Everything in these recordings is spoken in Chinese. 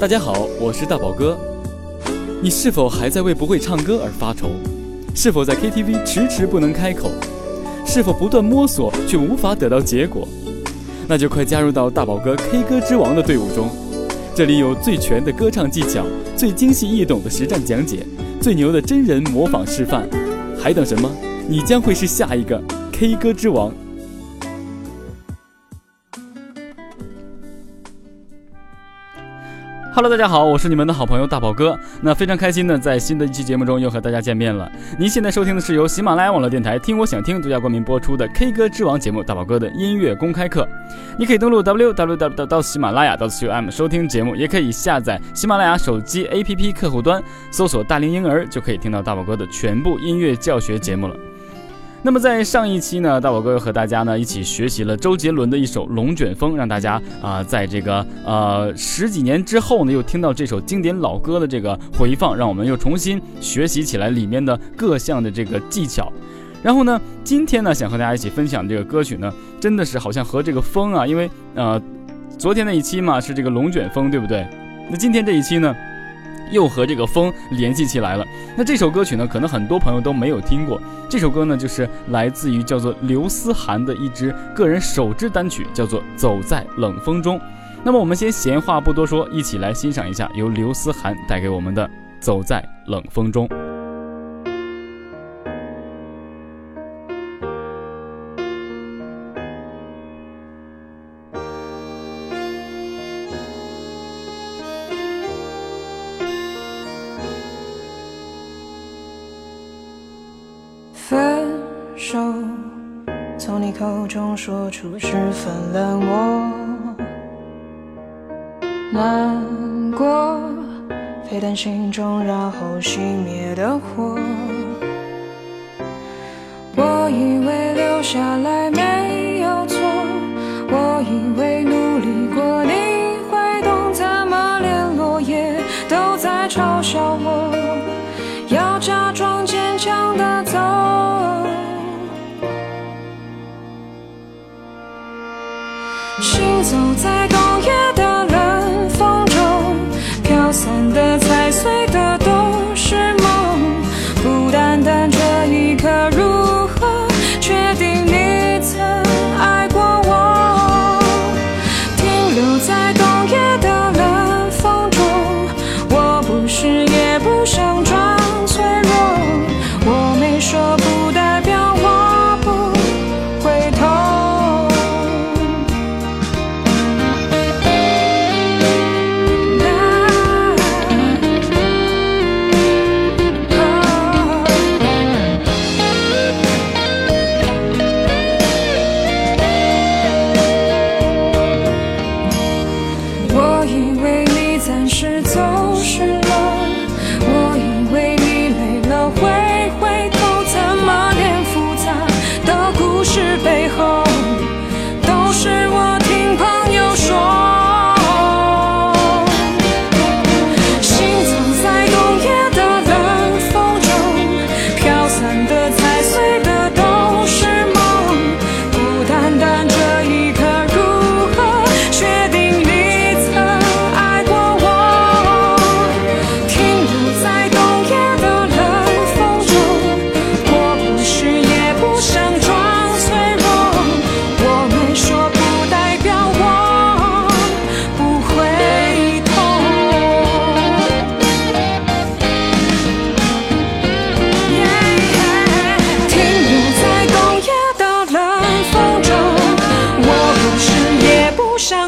大家好，我是大宝哥。你是否还在为不会唱歌而发愁？是否在 KTV 迟迟不能开口？是否不断摸索却无法得到结果？那就快加入到大宝哥 K 歌之王的队伍中。这里有最全的歌唱技巧，最精细易懂的实战讲解，最牛的真人模仿示范。还等什么？你将会是下一个 K 歌之王。Hello，大家好，我是你们的好朋友大宝哥。那非常开心呢，在新的一期节目中又和大家见面了。您现在收听的是由喜马拉雅网络电台“听我想听”独家冠名播出的 K 歌之王节目《大宝哥的音乐公开课》。你可以登录 www 到喜马拉雅到 com 收听节目，也可以下载喜马拉雅手机 APP 客户端，搜索“大龄婴儿”就可以听到大宝哥的全部音乐教学节目了。那么在上一期呢，大宝哥又和大家呢一起学习了周杰伦的一首《龙卷风》，让大家啊在这个呃十几年之后呢，又听到这首经典老歌的这个回放，让我们又重新学习起来里面的各项的这个技巧。然后呢，今天呢想和大家一起分享这个歌曲呢，真的是好像和这个风啊，因为呃昨天那一期嘛是这个龙卷风，对不对？那今天这一期呢？又和这个风联系起来了。那这首歌曲呢，可能很多朋友都没有听过。这首歌呢，就是来自于叫做刘思涵的一支个人首支单曲，叫做《走在冷风中》。那么我们先闲话不多说，一起来欣赏一下由刘思涵带给我们的《走在冷风中》。口中说出十分冷漠，难过沸腾心中，然后熄灭的火。飘散的、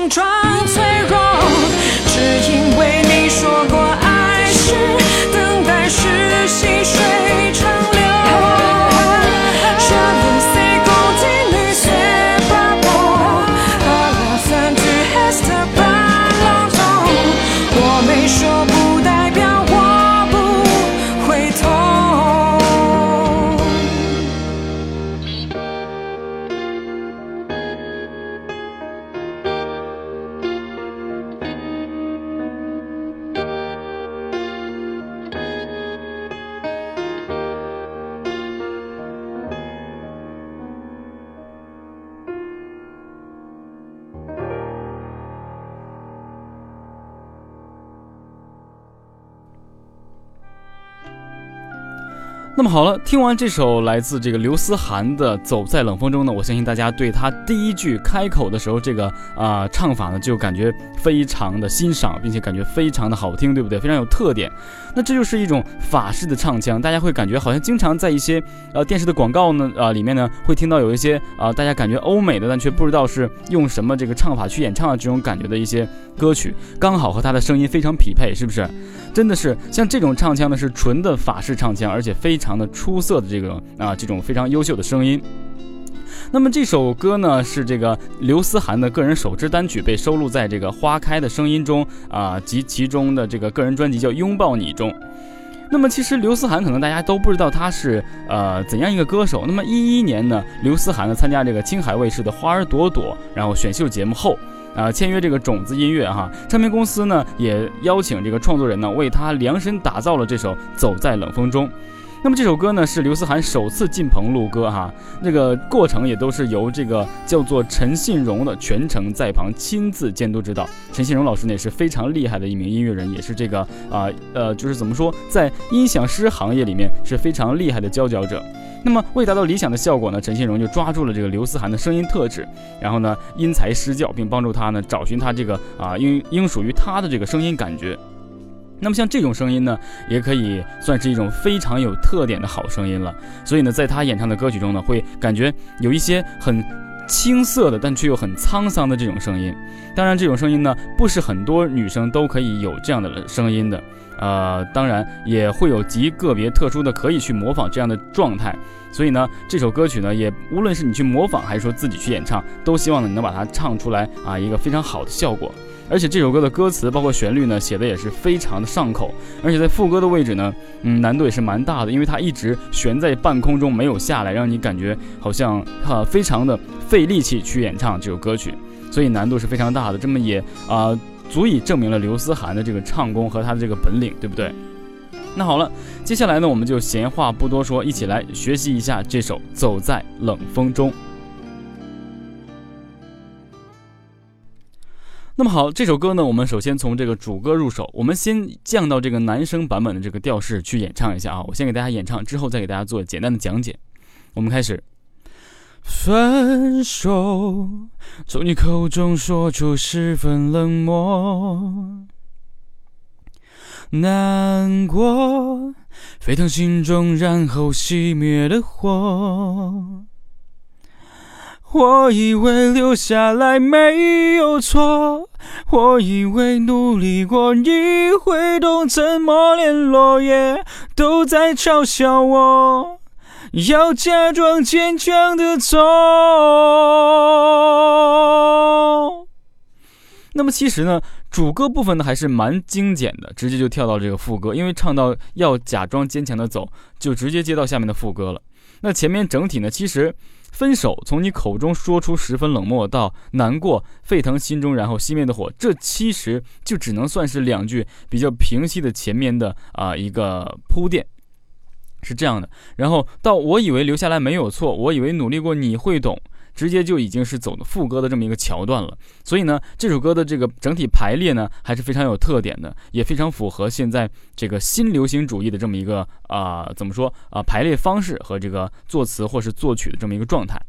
try. 那么好了，听完这首来自这个刘思涵的《走在冷风中》呢，我相信大家对他第一句开口的时候这个啊唱法呢，就感觉非常的欣赏，并且感觉非常的好听，对不对？非常有特点。那这就是一种法式的唱腔，大家会感觉好像经常在一些呃电视的广告呢啊里面呢会听到有一些啊大家感觉欧美的，但却不知道是用什么这个唱法去演唱的这种感觉的一些歌曲，刚好和他的声音非常匹配，是不是？真的是像这种唱腔呢，是纯的法式唱腔，而且非常。常的出色的这个啊，这种非常优秀的声音。那么这首歌呢，是这个刘思涵的个人首支单曲，被收录在这个《花开的声音》中啊及其中的这个个人专辑叫《拥抱你》中。那么其实刘思涵可能大家都不知道他是呃怎样一个歌手。那么一一年呢，刘思涵呢参加这个青海卫视的《花儿朵朵》然后选秀节目后啊，签约这个种子音乐哈唱片公司呢，也邀请这个创作人呢为他量身打造了这首《走在冷风中》。那么这首歌呢，是刘思涵首次进棚录歌哈，那个过程也都是由这个叫做陈信荣的全程在旁亲自监督指导。陈信荣老师呢也是非常厉害的一名音乐人，也是这个啊呃，就是怎么说，在音响师行业里面是非常厉害的佼佼者。那么为达到理想的效果呢，陈信荣就抓住了这个刘思涵的声音特质，然后呢因材施教，并帮助他呢找寻他这个啊应应属于他的这个声音感觉。那么像这种声音呢，也可以算是一种非常有特点的好声音了。所以呢，在他演唱的歌曲中呢，会感觉有一些很青涩的，但却又很沧桑的这种声音。当然，这种声音呢，不是很多女生都可以有这样的声音的。呃，当然也会有极个别特殊的可以去模仿这样的状态。所以呢，这首歌曲呢，也无论是你去模仿，还是说自己去演唱，都希望呢你能把它唱出来啊，一个非常好的效果。而且这首歌的歌词包括旋律呢，写的也是非常的上口，而且在副歌的位置呢，嗯，难度也是蛮大的，因为它一直悬在半空中没有下来，让你感觉好像哈非常的费力气去演唱这首歌曲，所以难度是非常大的。这么也啊，足以证明了刘思涵的这个唱功和他的这个本领，对不对？那好了，接下来呢，我们就闲话不多说，一起来学习一下这首《走在冷风中》。那么好，这首歌呢，我们首先从这个主歌入手，我们先降到这个男生版本的这个调式去演唱一下啊。我先给大家演唱，之后再给大家做简单的讲解。我们开始。分手，从你口中说出十分冷漠，难过，沸腾心中，然后熄灭的火。我以为留下来没有错，我以为努力过你会懂，怎么连落叶都在嘲笑我，要假装坚强的走。那么其实呢，主歌部分呢还是蛮精简的，直接就跳到这个副歌，因为唱到要假装坚强的走，就直接接到下面的副歌了。那前面整体呢，其实。分手，从你口中说出十分冷漠到难过，沸腾心中，然后熄灭的火，这其实就只能算是两句比较平息的前面的啊一个铺垫，是这样的。然后到我以为留下来没有错，我以为努力过你会懂。直接就已经是走的副歌的这么一个桥段了，所以呢，这首歌的这个整体排列呢还是非常有特点的，也非常符合现在这个新流行主义的这么一个啊怎么说啊排列方式和这个作词或是作曲的这么一个状态。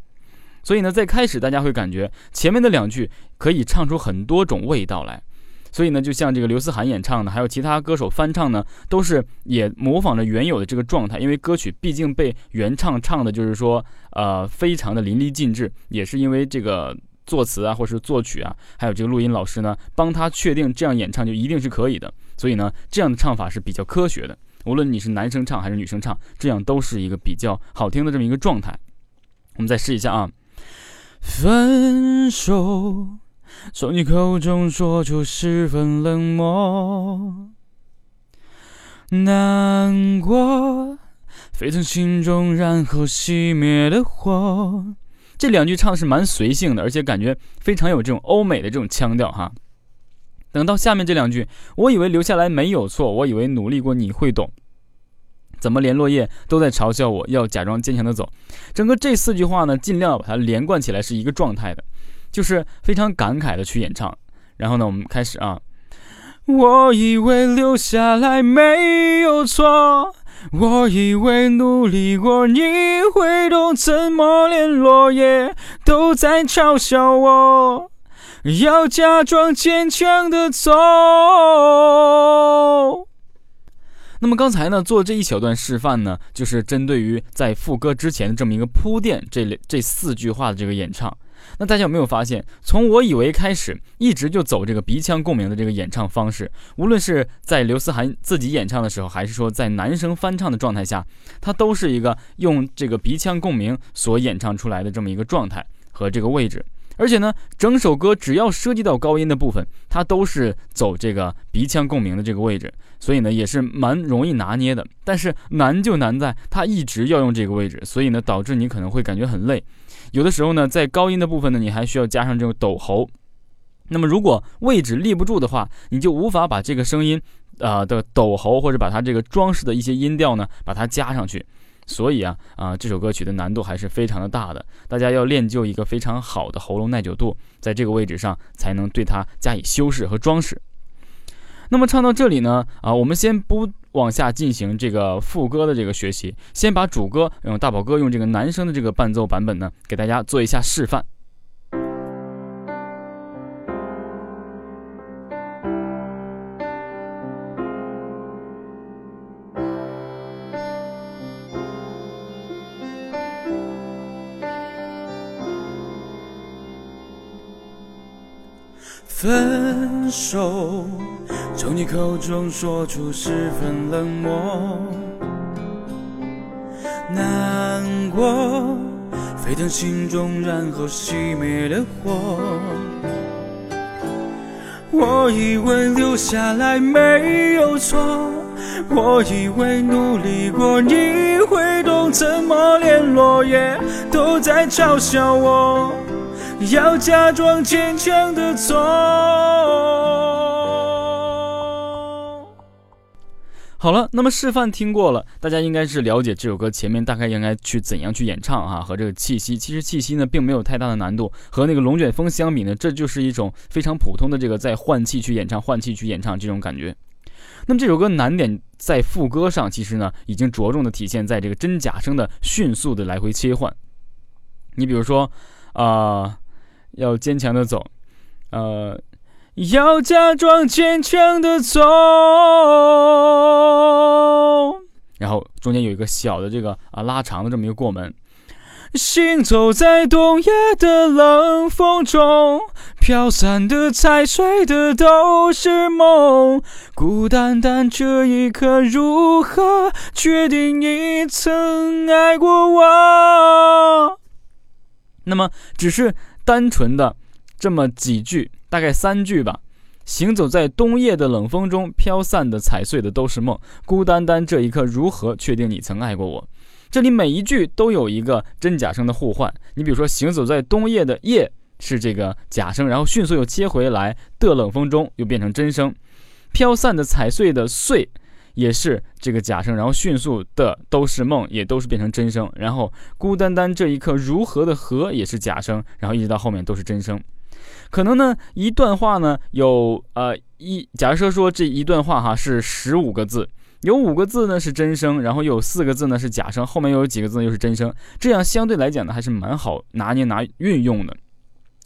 所以呢，在开始大家会感觉前面的两句可以唱出很多种味道来。所以呢，就像这个刘思涵演唱的，还有其他歌手翻唱呢，都是也模仿着原有的这个状态。因为歌曲毕竟被原唱唱的，就是说，呃，非常的淋漓尽致。也是因为这个作词啊，或是作曲啊，还有这个录音老师呢，帮他确定这样演唱就一定是可以的。所以呢，这样的唱法是比较科学的。无论你是男生唱还是女生唱，这样都是一个比较好听的这么一个状态。我们再试一下啊，分手。从你口中说出十分冷漠，难过，沸腾心中，然后熄灭的火。这两句唱的是蛮随性的，而且感觉非常有这种欧美的这种腔调哈。等到下面这两句，我以为留下来没有错，我以为努力过你会懂，怎么连落叶都在嘲笑我，要假装坚强的走。整个这四句话呢，尽量把它连贯起来是一个状态的。就是非常感慨的去演唱，然后呢，我们开始啊。我以为留下来没有错，我以为努力过你会懂，怎么连落叶都在嘲笑我？要假装坚强的走。那么刚才呢，做这一小段示范呢，就是针对于在副歌之前的这么一个铺垫，这这四句话的这个演唱。那大家有没有发现，从我以为开始，一直就走这个鼻腔共鸣的这个演唱方式，无论是在刘思涵自己演唱的时候，还是说在男生翻唱的状态下，它都是一个用这个鼻腔共鸣所演唱出来的这么一个状态和这个位置。而且呢，整首歌只要涉及到高音的部分，它都是走这个鼻腔共鸣的这个位置，所以呢也是蛮容易拿捏的。但是难就难在它一直要用这个位置，所以呢导致你可能会感觉很累。有的时候呢，在高音的部分呢，你还需要加上这种抖喉。那么如果位置立不住的话，你就无法把这个声音，呃的抖喉或者把它这个装饰的一些音调呢，把它加上去。所以啊啊，这首歌曲的难度还是非常的大的。大家要练就一个非常好的喉咙耐久度，在这个位置上才能对它加以修饰和装饰。那么唱到这里呢，啊，我们先不往下进行这个副歌的这个学习，先把主歌用大宝哥用这个男生的这个伴奏版本呢，给大家做一下示范。分手，从你口中说出十分冷漠，难过沸腾心中，然后熄灭了火。我以为留下来没有错，我以为努力过你会懂，怎么连落叶都在嘲笑我？要假装坚强的走。好了，那么示范听过了，大家应该是了解这首歌前面大概应该去怎样去演唱啊，和这个气息。其实气息呢并没有太大的难度，和那个龙卷风相比呢，这就是一种非常普通的这个在换气去演唱、换气去演唱这种感觉。那么这首歌难点在副歌上，其实呢已经着重的体现在这个真假声的迅速的来回切换。你比如说，啊。要坚强的走，呃，要假装坚强的走，然后中间有一个小的这个啊拉长的这么一个过门。行走在冬夜的冷风中，飘散的、踩碎的都是梦。孤单单这一刻，如何确定你曾爱过我？那么，只是。单纯的这么几句，大概三句吧。行走在冬夜的冷风中，飘散的、踩碎的都是梦。孤单单这一刻，如何确定你曾爱过我？这里每一句都有一个真假声的互换。你比如说，行走在冬夜的夜是这个假声，然后迅速又切回来的冷风中，又变成真声。飘散的、踩碎的碎。也是这个假声，然后迅速的都是梦，也都是变成真声。然后孤单单这一刻如何的和也是假声，然后一直到后面都是真声。可能呢一段话呢有呃一假设说这一段话哈是十五个字，有五个字呢是真声，然后有四个字呢是假声，后面又有几个字又是真声，这样相对来讲呢还是蛮好拿捏拿运用的。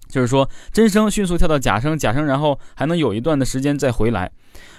就是说真声迅速跳到假声，假声然后还能有一段的时间再回来。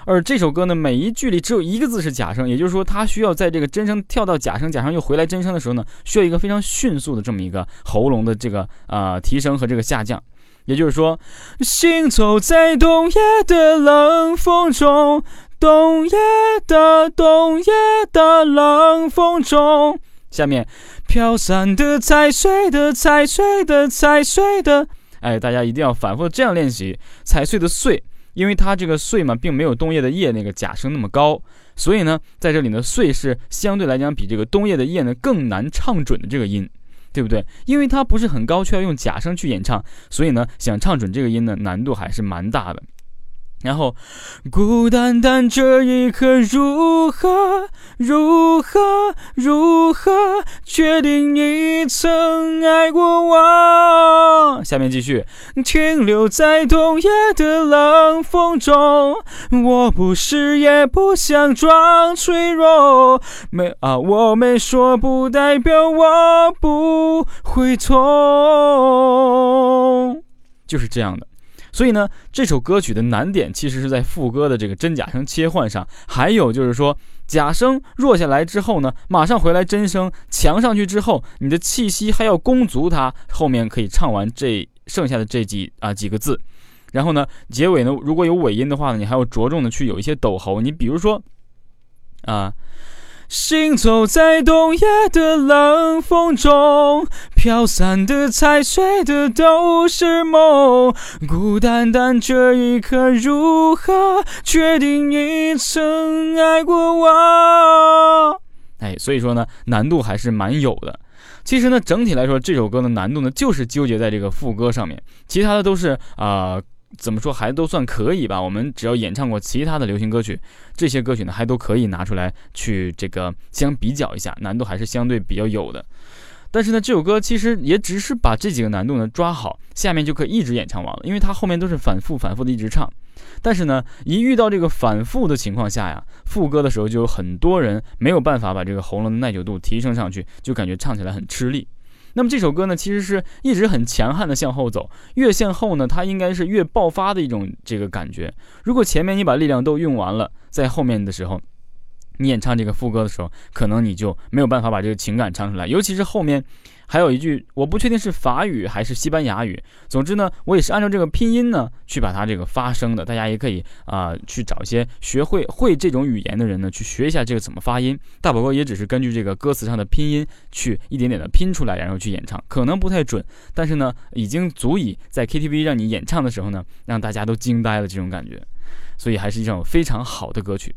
而这首歌呢，每一句里只有一个字是假声，也就是说，它需要在这个真声跳到假声，假声又回来真声的时候呢，需要一个非常迅速的这么一个喉咙的这个呃提升和这个下降。也就是说，行走在冬夜的冷风中，冬夜的冬夜的冷风中，下面飘散的、踩碎的、踩碎的、踩碎的，哎，大家一定要反复这样练习，踩碎的碎。因为它这个碎嘛，并没有冬夜的夜那个假声那么高，所以呢，在这里呢，碎是相对来讲比这个冬夜的夜呢更难唱准的这个音，对不对？因为它不是很高，却要用假声去演唱，所以呢，想唱准这个音呢，难度还是蛮大的。然后，孤单单这一刻如何如何如何确定你曾爱过我？下面继续，停留在冬夜的冷风中，我不是也不想装脆弱，没啊，我没说不代表我不会痛，就是这样的。所以呢，这首歌曲的难点其实是在副歌的这个真假声切换上，还有就是说假声弱下来之后呢，马上回来真声强上去之后，你的气息还要攻足它，后面可以唱完这剩下的这几啊几个字，然后呢，结尾呢如果有尾音的话呢，你还要着重的去有一些抖喉，你比如说啊。行走在冬夜的冷风中，飘散的、踩碎的都是梦。孤单单这一刻，如何确定你曾爱过我？哎，所以说呢，难度还是蛮有的。其实呢，整体来说，这首歌的难度呢，就是纠结在这个副歌上面，其他的都是啊。怎么说还都算可以吧？我们只要演唱过其他的流行歌曲，这些歌曲呢还都可以拿出来去这个相比较一下，难度还是相对比较有的。但是呢，这首歌其实也只是把这几个难度呢抓好，下面就可以一直演唱完了，因为它后面都是反复反复的一直唱。但是呢，一遇到这个反复的情况下呀，副歌的时候就有很多人没有办法把这个喉咙的耐久度提升上去，就感觉唱起来很吃力。那么这首歌呢，其实是一直很强悍的向后走，越向后呢，它应该是越爆发的一种这个感觉。如果前面你把力量都用完了，在后面的时候。你演唱这个副歌的时候，可能你就没有办法把这个情感唱出来，尤其是后面还有一句，我不确定是法语还是西班牙语。总之呢，我也是按照这个拼音呢去把它这个发声的。大家也可以啊去找一些学会会这种语言的人呢去学一下这个怎么发音。大宝哥也只是根据这个歌词上的拼音去一点点的拼出来，然后去演唱，可能不太准，但是呢，已经足以在 KTV 让你演唱的时候呢，让大家都惊呆了这种感觉。所以还是一首非常好的歌曲。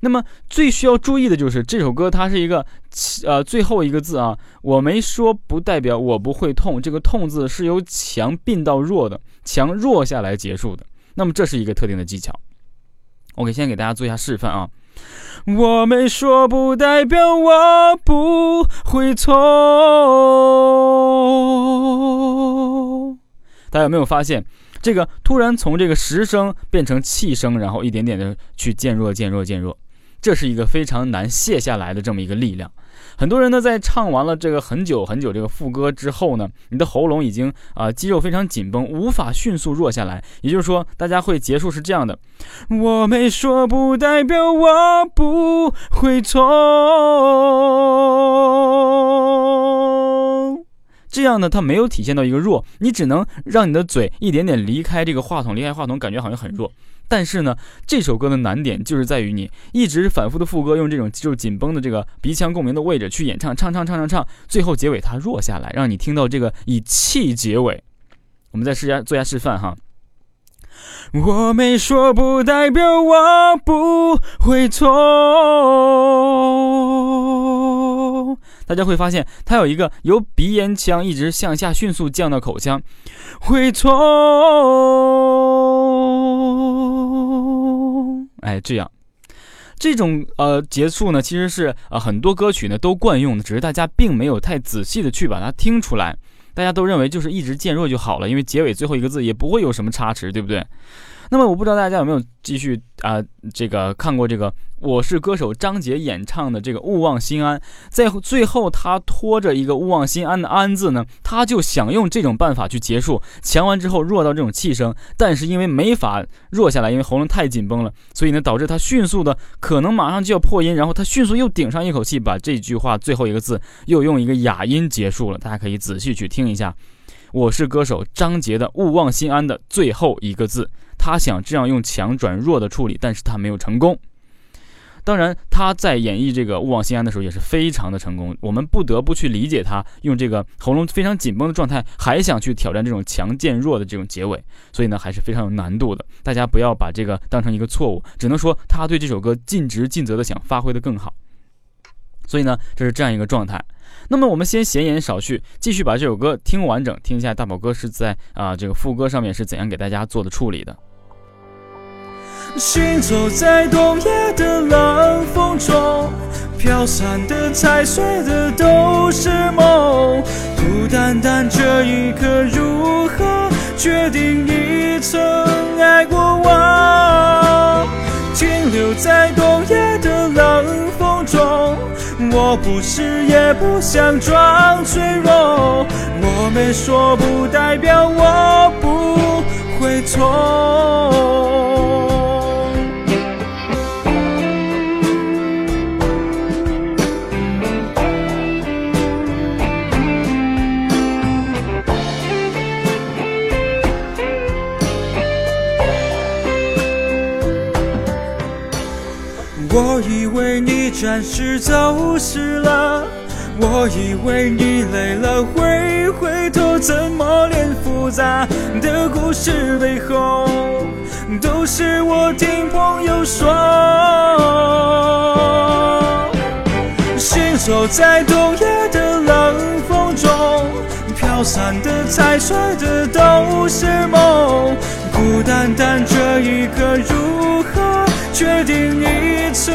那么最需要注意的就是这首歌，它是一个呃最后一个字啊，我没说不代表我不会痛，这个痛字是由强并到弱的，强弱下来结束的。那么这是一个特定的技巧。OK，先给大家做一下示范啊，我没说不代表我不会痛。大家有没有发现？这个突然从这个实声变成气声，然后一点点的去渐弱、渐弱、渐弱。这是一个非常难卸下来的这么一个力量。很多人呢，在唱完了这个很久很久这个副歌之后呢，你的喉咙已经啊肌肉非常紧绷，无法迅速弱下来。也就是说，大家会结束是这样的：我没说不代表我不会错。这样呢，它没有体现到一个弱，你只能让你的嘴一点点离开这个话筒，离开话筒，感觉好像很弱。但是呢，这首歌的难点就是在于你一直反复的副歌，用这种肌肉紧绷的这个鼻腔共鸣的位置去演唱，唱唱唱唱唱，最后结尾它弱下来，让你听到这个以气结尾。我们再试下做下示范哈。我没说不代表我不会痛。大家会发现，它有一个由鼻咽腔一直向下迅速降到口腔，会痛。哎，这样，这种呃结束呢，其实是呃很多歌曲呢都惯用的，只是大家并没有太仔细的去把它听出来。大家都认为就是一直渐弱就好了，因为结尾最后一个字也不会有什么差池，对不对？那么我不知道大家有没有继续啊，这个看过这个《我是歌手》张杰演唱的这个《勿忘心安》，在最后他拖着一个“勿忘心安”的“安”字呢，他就想用这种办法去结束，强完之后弱到这种气声，但是因为没法弱下来，因为喉咙太紧绷了，所以呢导致他迅速的可能马上就要破音，然后他迅速又顶上一口气，把这句话最后一个字又用一个哑音结束了。大家可以仔细去听一下，《我是歌手》张杰的《勿忘心安》的最后一个字。他想这样用强转弱的处理，但是他没有成功。当然，他在演绎这个《勿忘心安》的时候也是非常的成功。我们不得不去理解他用这个喉咙非常紧绷的状态，还想去挑战这种强渐弱的这种结尾，所以呢还是非常有难度的。大家不要把这个当成一个错误，只能说他对这首歌尽职尽责的想发挥的更好。所以呢，这是这样一个状态。那么我们先闲言少叙，继续把这首歌听完整，听一下大宝哥是在啊这个副歌上面是怎样给大家做的处理的。行走在冬夜的冷风中，飘散的、踩碎的都是梦。孤单单这一刻，如何决定你曾爱过我？停留在冬夜的冷风中，我不是也不想装脆弱。我没说不代表我不会痛。为你暂时走失了，我以为你累了会回头，怎么连复杂的故事背后都是我听朋友说？行走在冬夜的冷风中，飘散的、踩碎的都是梦，孤单单这一刻如何？确定你曾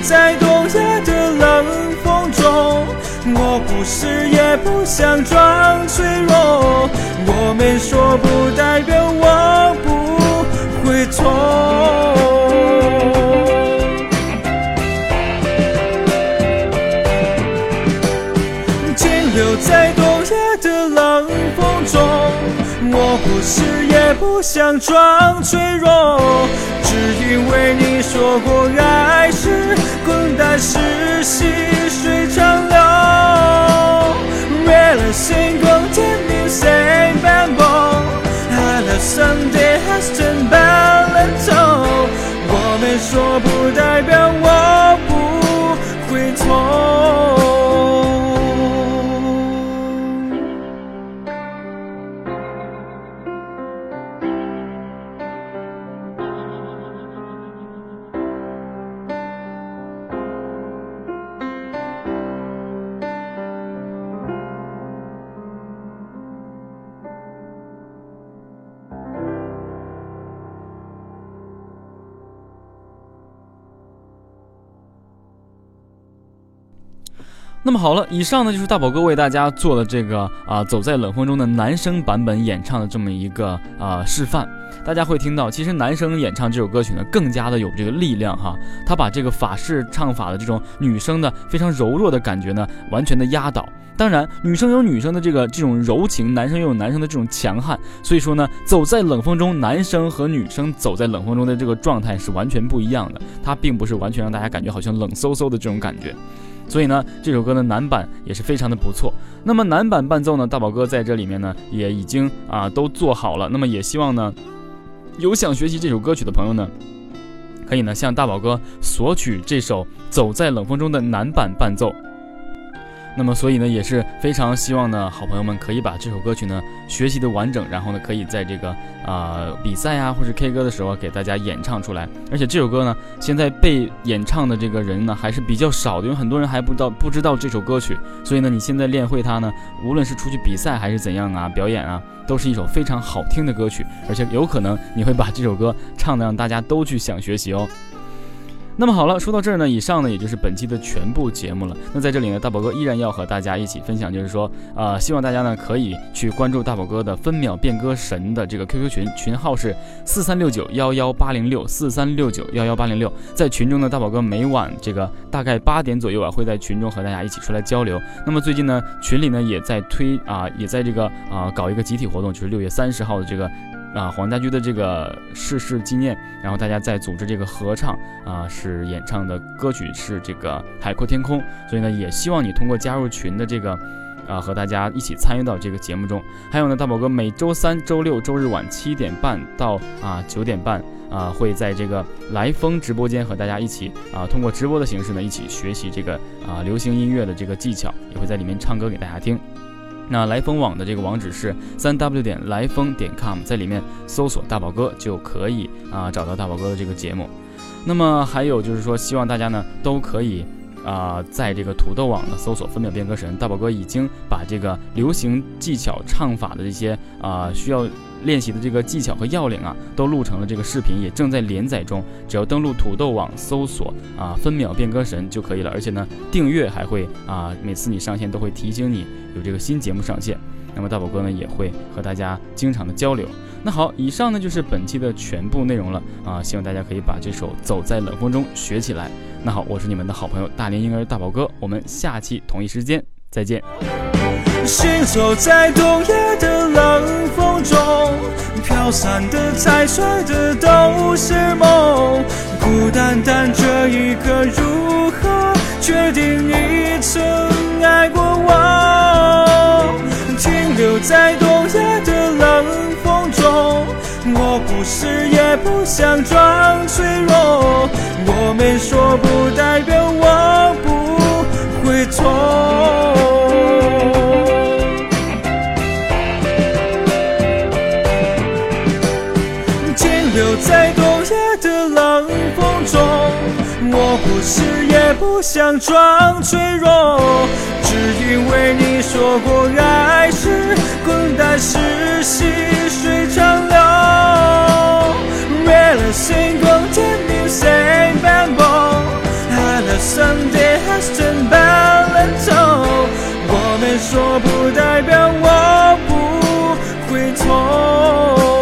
在冬夜的冷风中。我不是也不想装脆弱，我没说不代表我不会痛。是也不想装脆弱，只因为你说过爱是滚蛋是细水长流。Really single didn't say bamboo, and the Sunday has to balance. 我没说不代表我不会痛。那么好了，以上呢就是大宝哥为大家做的这个啊，走在冷风中的男生版本演唱的这么一个啊示范。大家会听到，其实男生演唱这首歌曲呢，更加的有这个力量哈。他把这个法式唱法的这种女生的非常柔弱的感觉呢，完全的压倒。当然，女生有女生的这个这种柔情，男生又有男生的这种强悍。所以说呢，走在冷风中，男生和女生走在冷风中的这个状态是完全不一样的。它并不是完全让大家感觉好像冷飕飕的这种感觉。所以呢，这首歌的男版也是非常的不错。那么男版伴奏呢，大宝哥在这里面呢也已经啊都做好了。那么也希望呢，有想学习这首歌曲的朋友呢，可以呢向大宝哥索取这首《走在冷风中》的男版伴奏。那么，所以呢，也是非常希望呢，好朋友们可以把这首歌曲呢学习的完整，然后呢，可以在这个啊比赛啊或者 K 歌的时候给大家演唱出来。而且这首歌呢，现在被演唱的这个人呢还是比较少的，因为很多人还不知道不知道这首歌曲。所以呢，你现在练会它呢，无论是出去比赛还是怎样啊，表演啊，都是一首非常好听的歌曲，而且有可能你会把这首歌唱的让大家都去想学习哦。那么好了，说到这儿呢，以上呢也就是本期的全部节目了。那在这里呢，大宝哥依然要和大家一起分享，就是说，呃，希望大家呢可以去关注大宝哥的分秒变歌神的这个 QQ 群，群号是四三六九幺幺八零六四三六九幺幺八零六。在群中呢，大宝哥每晚这个大概八点左右啊，会在群中和大家一起出来交流。那么最近呢，群里呢也在推啊，也在这个啊搞一个集体活动，就是六月三十号的这个。啊，黄家驹的这个逝世纪念，然后大家在组织这个合唱啊，是演唱的歌曲是这个《海阔天空》，所以呢，也希望你通过加入群的这个啊，和大家一起参与到这个节目中。还有呢，大宝哥每周三、周六、周日晚七点半到啊九点半啊，会在这个来风直播间和大家一起啊，通过直播的形式呢，一起学习这个啊流行音乐的这个技巧，也会在里面唱歌给大家听。那来风网的这个网址是三 w 点来风点 com，在里面搜索大宝哥就可以啊找到大宝哥的这个节目。那么还有就是说，希望大家呢都可以啊在这个土豆网呢搜索分秒变歌神，大宝哥已经把这个流行技巧唱法的这些啊需要练习的这个技巧和要领啊，都录成了这个视频，也正在连载中。只要登录土豆网搜索啊“分秒变歌神”就可以了。而且呢，订阅还会啊，每次你上线都会提醒你有这个新节目上线。那么大宝哥呢也会和大家经常的交流。那好，以上呢就是本期的全部内容了啊，希望大家可以把这首《走在冷风中》学起来。那好，我是你们的好朋友大连婴儿大宝哥，我们下期同一时间再见。行走在冬夜的冷风，飘散的、踩碎的都是梦。孤单单这一刻，如何决定你曾爱过我？停留在冬夜的冷风中，我不是也不想装脆弱。我没说不代表我不会痛。是，也不想装脆弱，只因为你说过，爱是滚，蛋是细水长流。为了谁？光天明，谁？白梦，爱了。Sunday been bad told。我们说不代表我不会痛。